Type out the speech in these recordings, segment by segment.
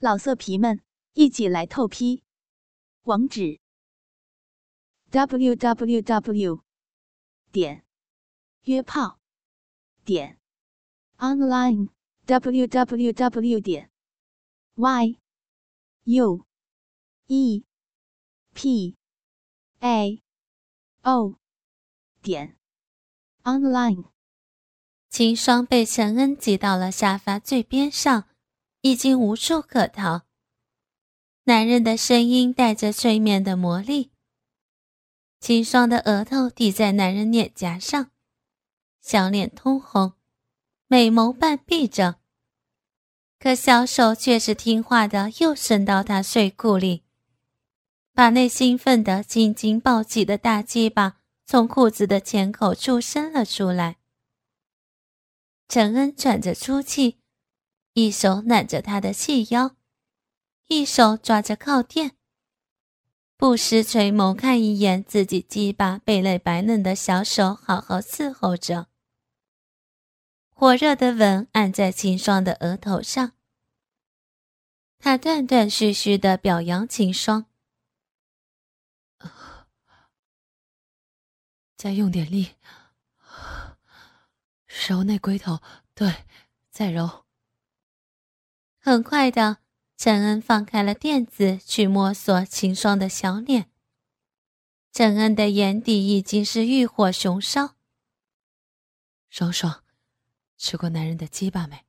老色皮们，一起来透批！网址：w w w 点约炮点 online w w w 点 y u e p a o 点 online。秦霜被陈恩挤到了沙发最边上。已经无处可逃。男人的声音带着催眠的魔力。秦霜的额头抵在男人脸颊上，小脸通红，美眸半闭着。可小手却是听话的，又伸到他睡裤里，把那兴奋的、紧紧抱起的大鸡巴从裤子的前口处伸了出来。陈恩喘着粗气。一手揽着他的细腰，一手抓着靠垫，不时垂眸看一眼自己鸡巴蓓蕾白嫩的小手，好好伺候着。火热的吻按在秦霜的额头上，他断断续续的表扬秦霜：“再用点力，揉那龟头，对，再揉。”很快的，陈恩放开了垫子，去摸索秦霜的小脸。陈恩的眼底已经是欲火熊烧。爽爽，吃过男人的鸡巴没？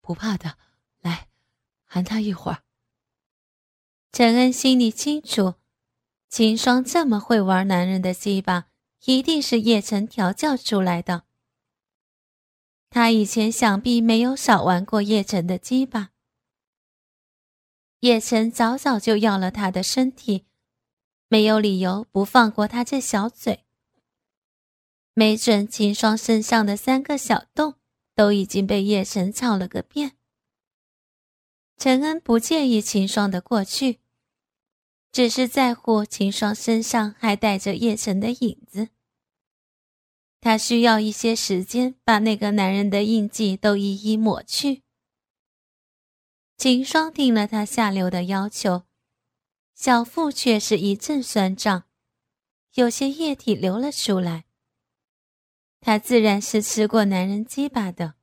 不怕的，来，含他一会儿。陈恩心里清楚，秦霜这么会玩男人的鸡巴，一定是叶晨调教出来的。他以前想必没有少玩过叶晨的鸡巴。叶晨早早就要了他的身体，没有理由不放过他这小嘴。没准秦霜身上的三个小洞都已经被叶晨操了个遍。陈恩不介意秦霜的过去，只是在乎秦霜身上还带着叶晨的影子。他需要一些时间把那个男人的印记都一一抹去。秦霜听了他下流的要求，小腹却是一阵酸胀，有些液体流了出来。他自然是吃过男人鸡巴的。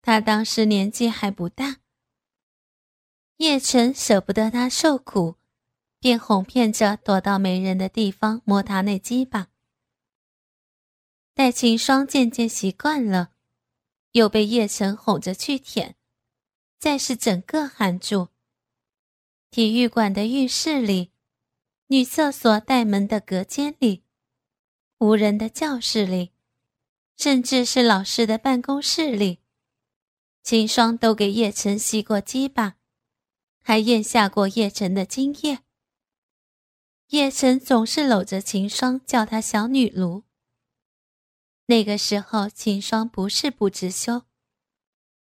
他当时年纪还不大，叶晨舍不得他受苦，便哄骗着躲到没人的地方摸他那鸡巴。待秦霜渐渐习惯了，又被叶晨哄着去舔。再是整个含住。体育馆的浴室里，女厕所带门的隔间里，无人的教室里，甚至是老师的办公室里，秦霜都给叶晨吸过鸡巴，还咽下过叶晨的精液。叶晨总是搂着秦霜，叫她小女奴。那个时候，秦霜不是不知羞。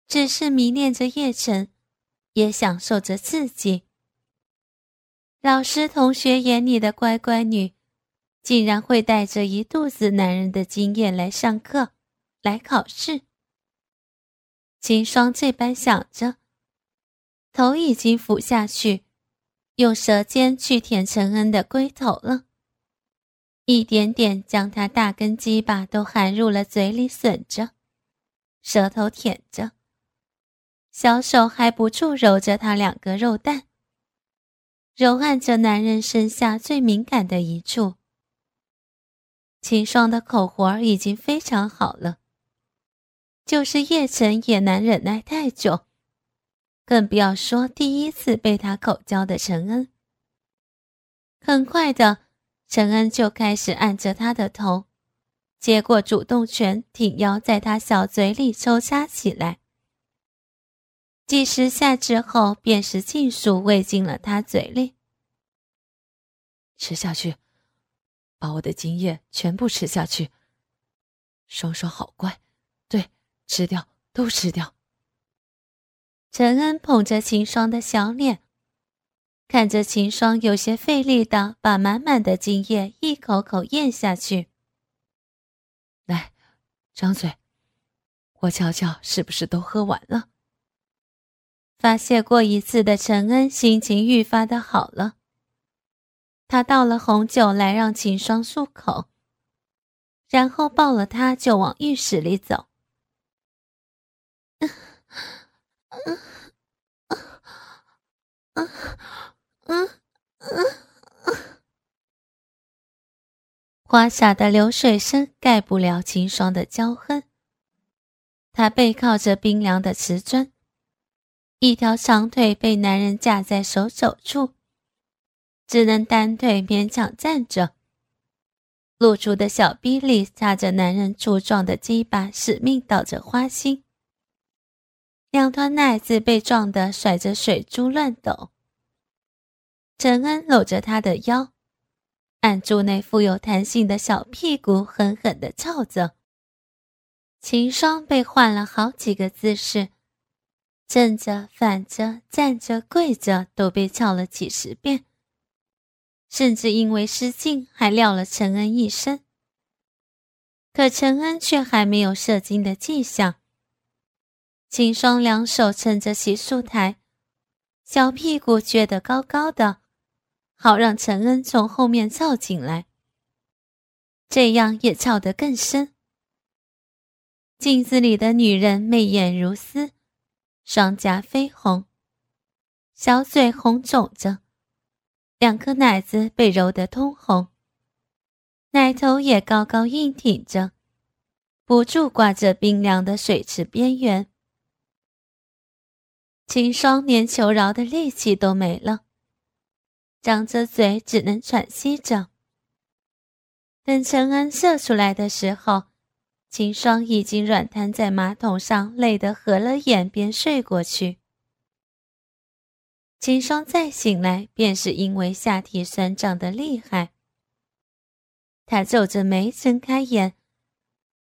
只是迷恋着叶晨，也享受着刺激。老师、同学眼里的乖乖女，竟然会带着一肚子男人的经验来上课、来考试。秦霜这般想着，头已经俯下去，用舌尖去舔陈恩的龟头了，一点点将他大根鸡巴都含入了嘴里吮着，舌头舔着。小手还不住揉着他两个肉蛋，揉按着男人身下最敏感的一处。秦霜的口活已经非常好了，就是叶晨也难忍耐太久，更不要说第一次被他口交的陈恩。很快的，陈恩就开始按着他的头，接过主动权，挺腰在他小嘴里抽插起来。几十下之后，便是尽数喂进了他嘴里。吃下去，把我的精液全部吃下去。双双好乖，对，吃掉，都吃掉。陈恩捧着秦霜的小脸，看着秦霜有些费力的把满满的精液一口口咽下去。来，张嘴，我瞧瞧是不是都喝完了。发泄过一次的陈恩心情愈发的好了。他倒了红酒来让秦霜漱口，然后抱了她就往浴室里走。花洒的流水声盖不了秦霜的娇哼。他背靠着冰凉的瓷砖，一条长腿被男人架在手肘处，只能单腿勉强站着。露出的小臂里插着男人粗壮的鸡巴，使命倒着花心。两团奶子被撞得甩着水珠乱抖。陈恩搂着她的腰，按住那富有弹性的小屁股，狠狠地操着。秦霜被换了好几个姿势，正着、反着、站着、跪着，都被操了几十遍。甚至因为失禁，还撂了陈恩一身。可陈恩却还没有射精的迹象。秦霜两手撑着洗漱台，小屁股撅得高高的，好让陈恩从后面凑进来，这样也照得更深。镜子里的女人媚眼如丝，双颊绯红，小嘴红肿着，两颗奶子被揉得通红，奶头也高高硬挺着，不住挂着冰凉的水池边缘。秦霜连求饶的力气都没了，张着嘴只能喘息着。等陈恩射出来的时候，秦霜已经软瘫在马桶上，累得合了眼便睡过去。秦霜再醒来，便是因为下体酸胀的厉害。他皱着眉睁开眼，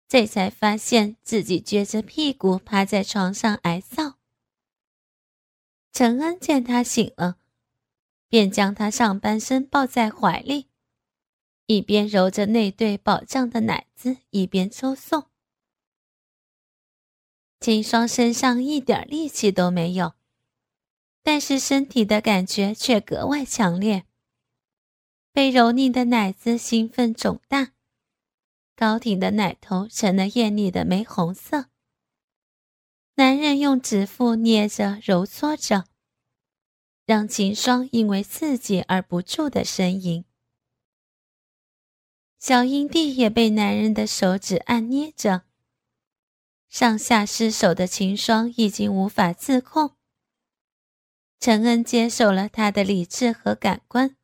这才发现自己撅着屁股趴在床上挨臊。陈恩见他醒了，便将他上半身抱在怀里，一边揉着那对宝胀的奶子，一边抽送。秦霜身上一点力气都没有，但是身体的感觉却格外强烈。被蹂躏的奶子兴奋肿大，高挺的奶头成了艳丽的玫红色。男人用指腹捏着、揉搓着，让秦霜因为刺激而不住的呻吟。小阴蒂也被男人的手指按捏着，上下失手的秦霜已经无法自控。陈恩接受了他的理智和感官。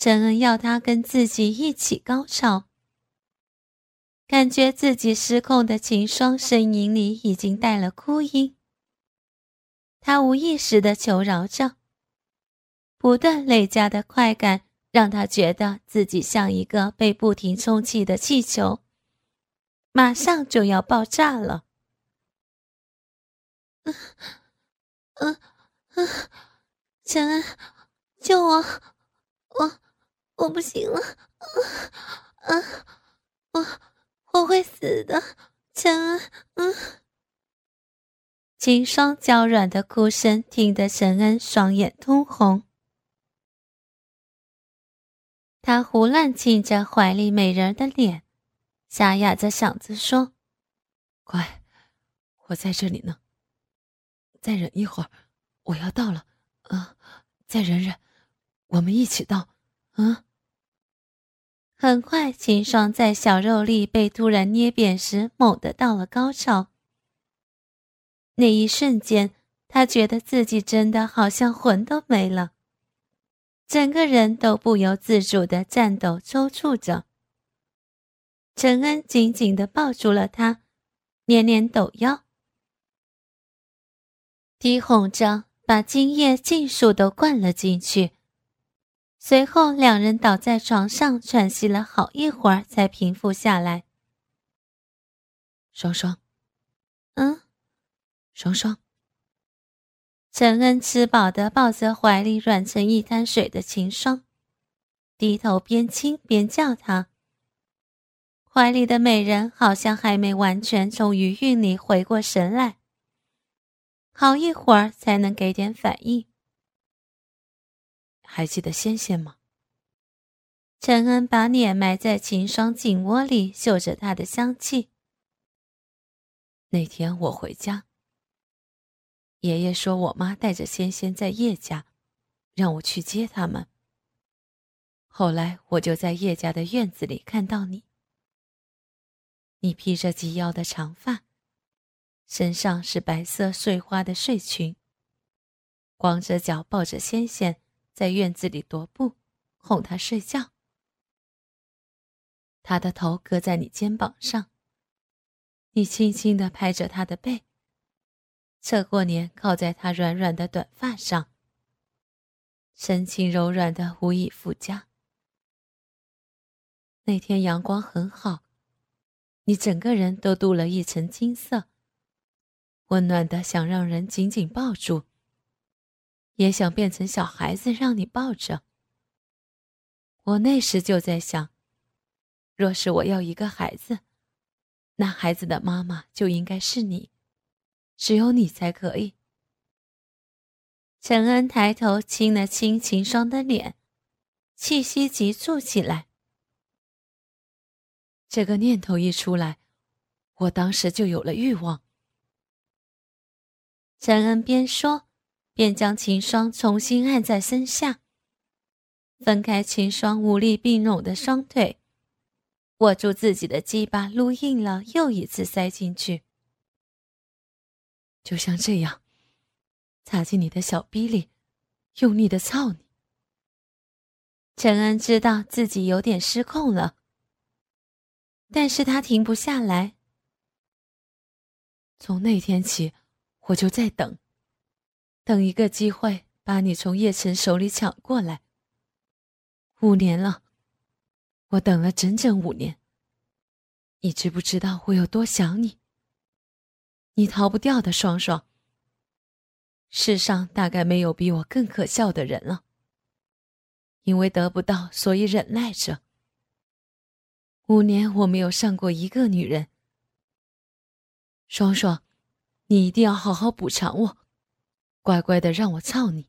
陈恩要他跟自己一起高潮。感觉自己失控的秦霜声音里已经带了哭音。他无意识的求饶着，不断累加的快感让他觉得自己像一个被不停充气的气球，马上就要爆炸了。嗯嗯嗯，陈恩，救我！我我不行了！嗯嗯，我。我会死的，陈恩。嗯，秦霜娇软的哭声听得陈恩双眼通红。他胡乱亲着怀里美人的脸，沙哑着嗓子说：“乖，我在这里呢。再忍一会儿，我要到了。啊，再忍忍，我们一起到。啊。”很快，秦霜在小肉粒被突然捏扁时，猛地到了高潮。那一瞬间，他觉得自己真的好像魂都没了，整个人都不由自主的颤抖抽搐着。陈恩紧紧的抱住了他，连连抖腰，低哄着把精液尽数都灌了进去。随后，两人倒在床上喘息了好一会儿，才平复下来。双双，嗯，双双。陈恩吃饱的抱着怀里软成一滩水的秦霜，低头边亲边叫他。怀里的美人好像还没完全从余韵里回过神来，好一会儿才能给点反应。还记得仙仙吗？陈恩把脸埋在秦霜颈窝里，嗅着她的香气。那天我回家，爷爷说我妈带着仙仙在叶家，让我去接他们。后来我就在叶家的院子里看到你，你披着及腰的长发，身上是白色碎花的睡裙，光着脚抱着仙仙在院子里踱步，哄她睡觉。她的头搁在你肩膀上。你轻轻地拍着他的背，侧过脸靠在他软软的短发上，神情柔软的无以复加。那天阳光很好，你整个人都镀了一层金色，温暖的想让人紧紧抱住，也想变成小孩子让你抱着。我那时就在想，若是我要一个孩子。那孩子的妈妈就应该是你，只有你才可以。陈恩抬头亲了亲秦霜的脸，气息急促起来。这个念头一出来，我当时就有了欲望。陈恩边说，边将秦霜重新按在身下，分开秦霜无力并拢的双腿。握住自己的鸡巴，撸硬了，又一次塞进去，就像这样，插进你的小逼里，用力的操你。陈恩知道自己有点失控了，但是他停不下来。从那天起，我就在等，等一个机会把你从叶晨手里抢过来。五年了。我等了整整五年，你知不知道我有多想你？你逃不掉的，双双。世上大概没有比我更可笑的人了。因为得不到，所以忍耐着。五年我没有上过一个女人。双双，你一定要好好补偿我，乖乖的让我操你，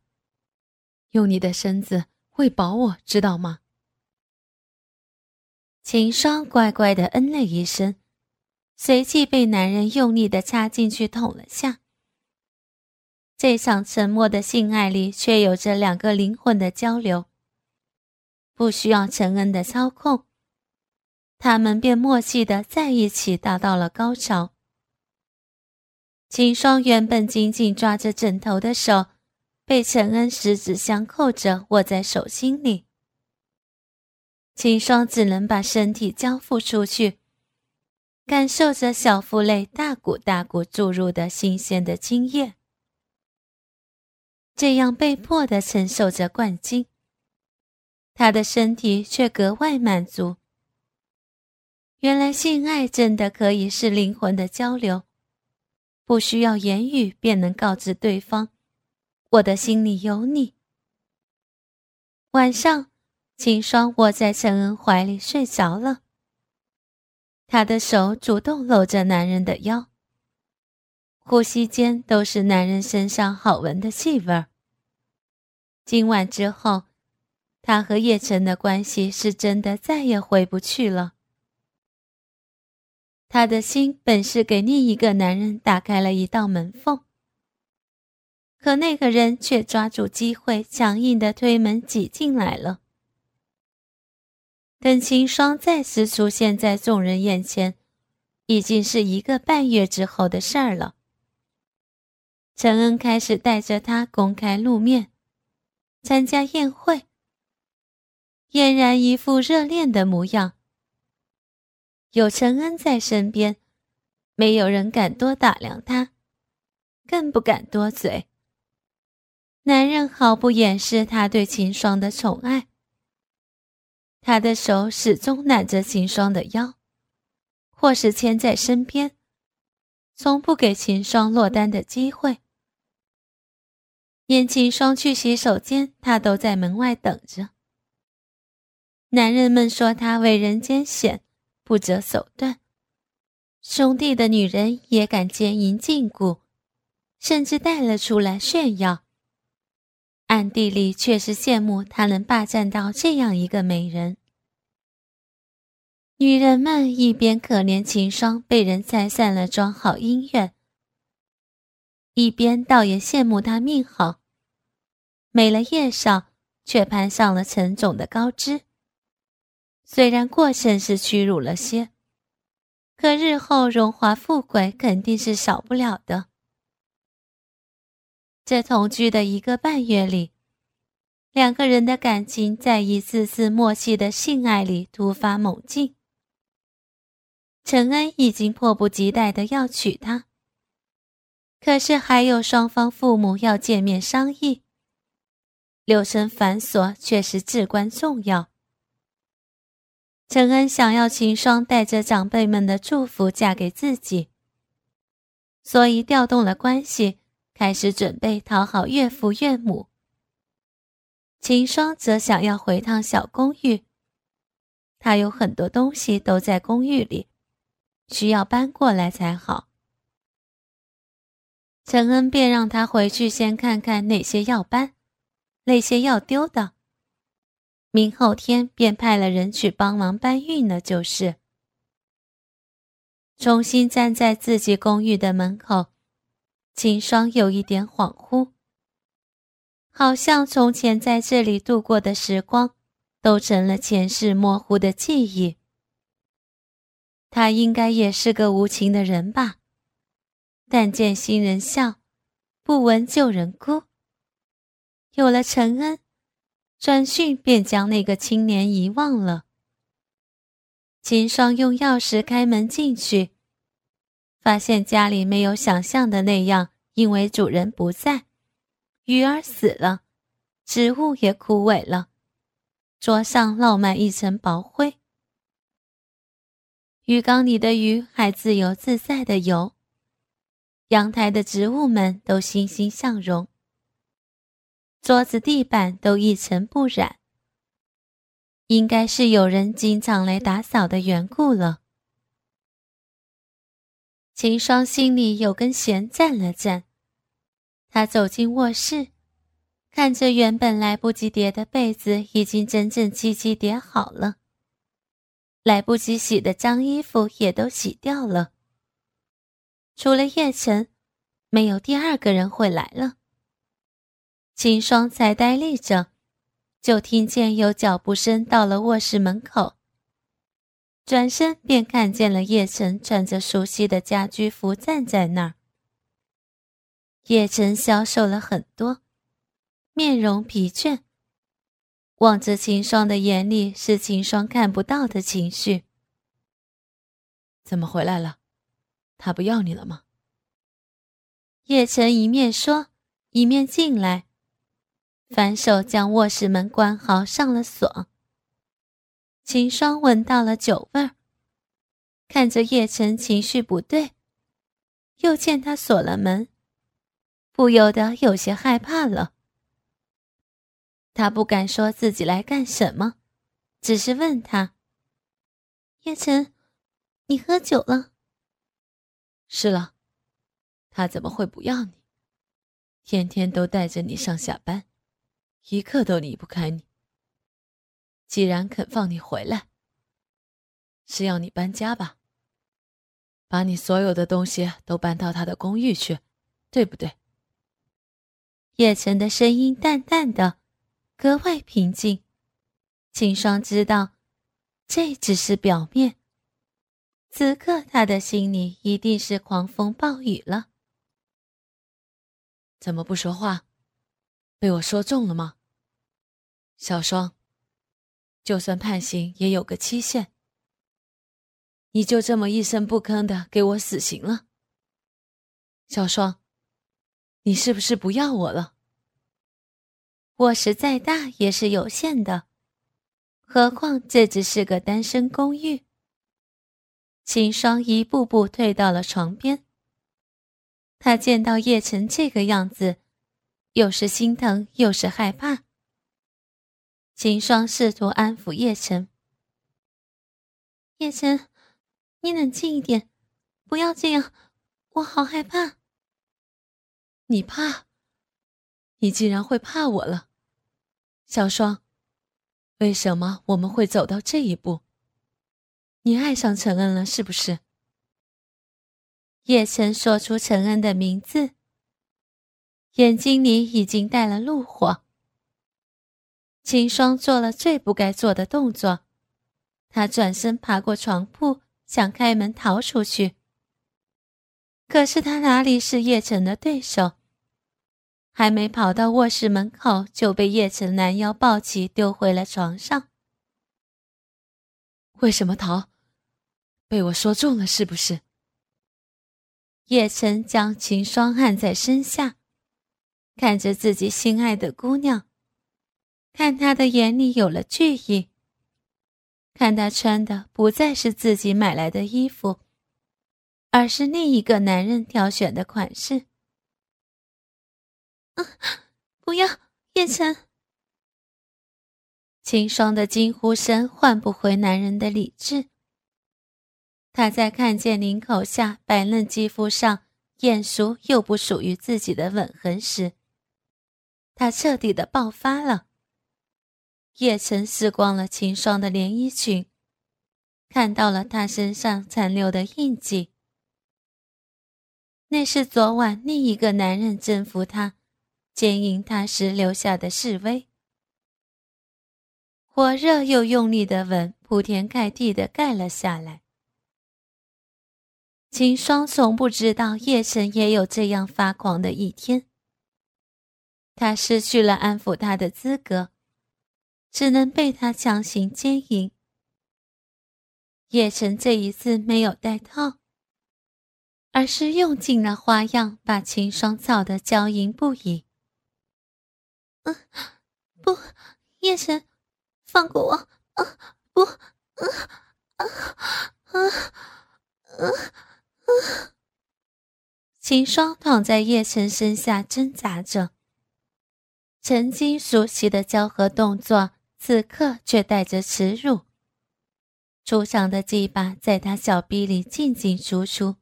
用你的身子喂饱我，知道吗？秦霜乖乖的嗯了一声，随即被男人用力的插进去捅了下。这场沉默的性爱里，却有着两个灵魂的交流，不需要陈恩的操控，他们便默契的在一起，达到了高潮。秦霜原本紧紧抓着枕头的手，被陈恩十指相扣着握在手心里。秦霜只能把身体交付出去，感受着小腹内大股大股注入的新鲜的精液，这样被迫的承受着灌精，他的身体却格外满足。原来性爱真的可以是灵魂的交流，不需要言语便能告知对方，我的心里有你。晚上。秦霜窝在陈恩怀里睡着了，他的手主动搂着男人的腰，呼吸间都是男人身上好闻的气味儿。今晚之后，他和叶晨的关系是真的再也回不去了。他的心本是给另一个男人打开了一道门缝，可那个人却抓住机会，强硬的推门挤进来了。等秦霜再次出现在众人眼前，已经是一个半月之后的事儿了。陈恩开始带着他公开露面，参加宴会，俨然一副热恋的模样。有陈恩在身边，没有人敢多打量他，更不敢多嘴。男人毫不掩饰他对秦霜的宠爱。他的手始终揽着秦霜的腰，或是牵在身边，从不给秦霜落单的机会。连秦霜去洗手间，他都在门外等着。男人们说他为人艰险，不择手段，兄弟的女人也敢奸淫禁锢，甚至带了出来炫耀。暗地里却是羡慕他能霸占到这样一个美人。女人们一边可怜秦霜被人拆散了装好姻缘，一边倒也羡慕他命好，没了叶少，却攀上了陈总的高枝。虽然过程是屈辱了些，可日后荣华富贵肯定是少不了的。这同居的一个半月里，两个人的感情在一次次默契的性爱里突发猛进。陈恩已经迫不及待的要娶她，可是还有双方父母要见面商议，流程繁琐却是至关重要。陈恩想要秦霜带着长辈们的祝福嫁给自己，所以调动了关系。开始准备讨好岳父岳母。秦霜则想要回趟小公寓，他有很多东西都在公寓里，需要搬过来才好。陈恩便让他回去先看看哪些要搬，哪些要丢的，明后天便派了人去帮忙搬运了。就是，重新站在自己公寓的门口。秦霜有一点恍惚，好像从前在这里度过的时光，都成了前世模糊的记忆。他应该也是个无情的人吧？但见新人笑，不闻旧人哭。有了陈恩，转瞬便将那个青年遗忘了。秦霜用钥匙开门进去。发现家里没有想象的那样，因为主人不在，鱼儿死了，植物也枯萎了，桌上落满一层薄灰。鱼缸里的鱼还自由自在的游，阳台的植物们都欣欣向荣，桌子地板都一尘不染，应该是有人经常来打扫的缘故了。秦霜心里有根弦站了站，他走进卧室，看着原本来不及叠的被子已经整整齐齐叠好了，来不及洗的脏衣服也都洗掉了。除了叶晨，没有第二个人会来了。秦霜才呆立着，就听见有脚步声到了卧室门口。转身便看见了叶晨穿着熟悉的家居服站在那儿。叶晨消瘦了很多，面容疲倦，望着秦霜的眼里是秦霜看不到的情绪。怎么回来了？他不要你了吗？叶晨一面说，一面进来，反手将卧室门关好，上了锁。秦霜闻到了酒味儿，看着叶晨情绪不对，又见他锁了门，不由得有些害怕了。他不敢说自己来干什么，只是问他：“叶晨，你喝酒了？”“是了。”“他怎么会不要你？天天都带着你上下班，一刻都离不开你。”既然肯放你回来，是要你搬家吧？把你所有的东西都搬到他的公寓去，对不对？叶晨的声音淡淡的，格外平静。秦霜知道，这只是表面。此刻他的心里一定是狂风暴雨了。怎么不说话？被我说中了吗？小双。就算判刑也有个期限，你就这么一声不吭的给我死刑了，小双，你是不是不要我了？卧室再大也是有限的，何况这只是个单身公寓。秦霜一步步退到了床边，他见到叶晨这个样子，又是心疼又是害怕。秦霜试图安抚叶晨：“叶晨，你冷静一点，不要这样，我好害怕。”你怕？你竟然会怕我了，小双？为什么我们会走到这一步？你爱上陈恩了，是不是？叶晨说出陈恩的名字，眼睛里已经带了怒火。秦霜做了最不该做的动作，他转身爬过床铺，想开门逃出去。可是他哪里是叶晨的对手？还没跑到卧室门口，就被叶晨拦腰抱起，丢回了床上。为什么逃？被我说中了是不是？叶晨将秦霜按在身下，看着自己心爱的姑娘，看他的眼里有了惧意，看他穿的不再是自己买来的衣服，而是另一个男人挑选的款式。啊！不要，叶晨！秦霜的惊呼声唤不回男人的理智。他在看见领口下白嫩肌肤上眼熟又不属于自己的吻痕时，他彻底的爆发了。叶晨撕光了秦霜的连衣裙，看到了她身上残留的印记，那是昨晚另一个男人征服她。坚硬他时留下的示威，火热又用力的吻铺天盖地的盖了下来。秦霜从不知道叶晨也有这样发狂的一天。他失去了安抚他的资格，只能被他强行奸淫。叶晨这一次没有戴套，而是用尽了花样，把秦霜操得娇淫不已。嗯，不，叶晨，放过我！啊，不，啊啊啊啊！秦霜躺在叶晨身下挣扎着，曾经熟悉的交合动作，此刻却带着耻辱。粗长的鸡巴在他小臂里进进出出，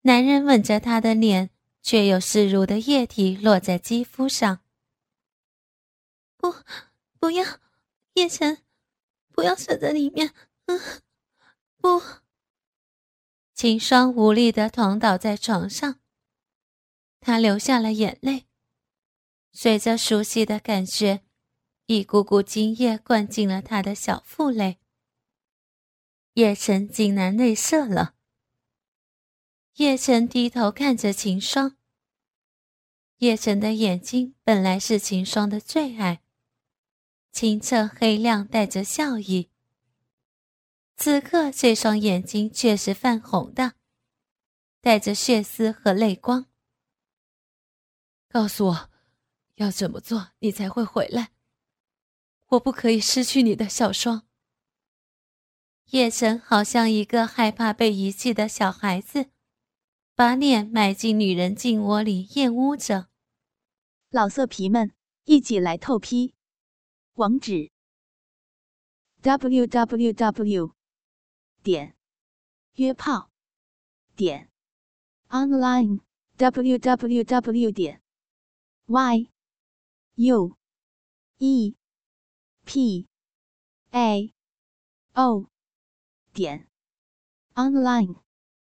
男人吻着他的脸，却有湿如的液体落在肌肤上。不，不要，叶晨，不要射在里面。嗯，不。秦霜无力的躺倒在床上，她流下了眼泪。随着熟悉的感觉，一股股精液灌进了他的小腹内。叶晨竟然内射了。叶晨低头看着秦霜。叶晨的眼睛本来是秦霜的最爱。清澈黑亮，带着笑意。此刻，这双眼睛却是泛红的，带着血丝和泪光。告诉我，要怎么做你才会回来？我不可以失去你的小双。叶晨好像一个害怕被遗弃的小孩子，把脸埋进女人颈窝里，厌恶着。老色皮们，一起来透批！网址：w w w 点约炮点 online w w w 点 y u e p a o 点 online。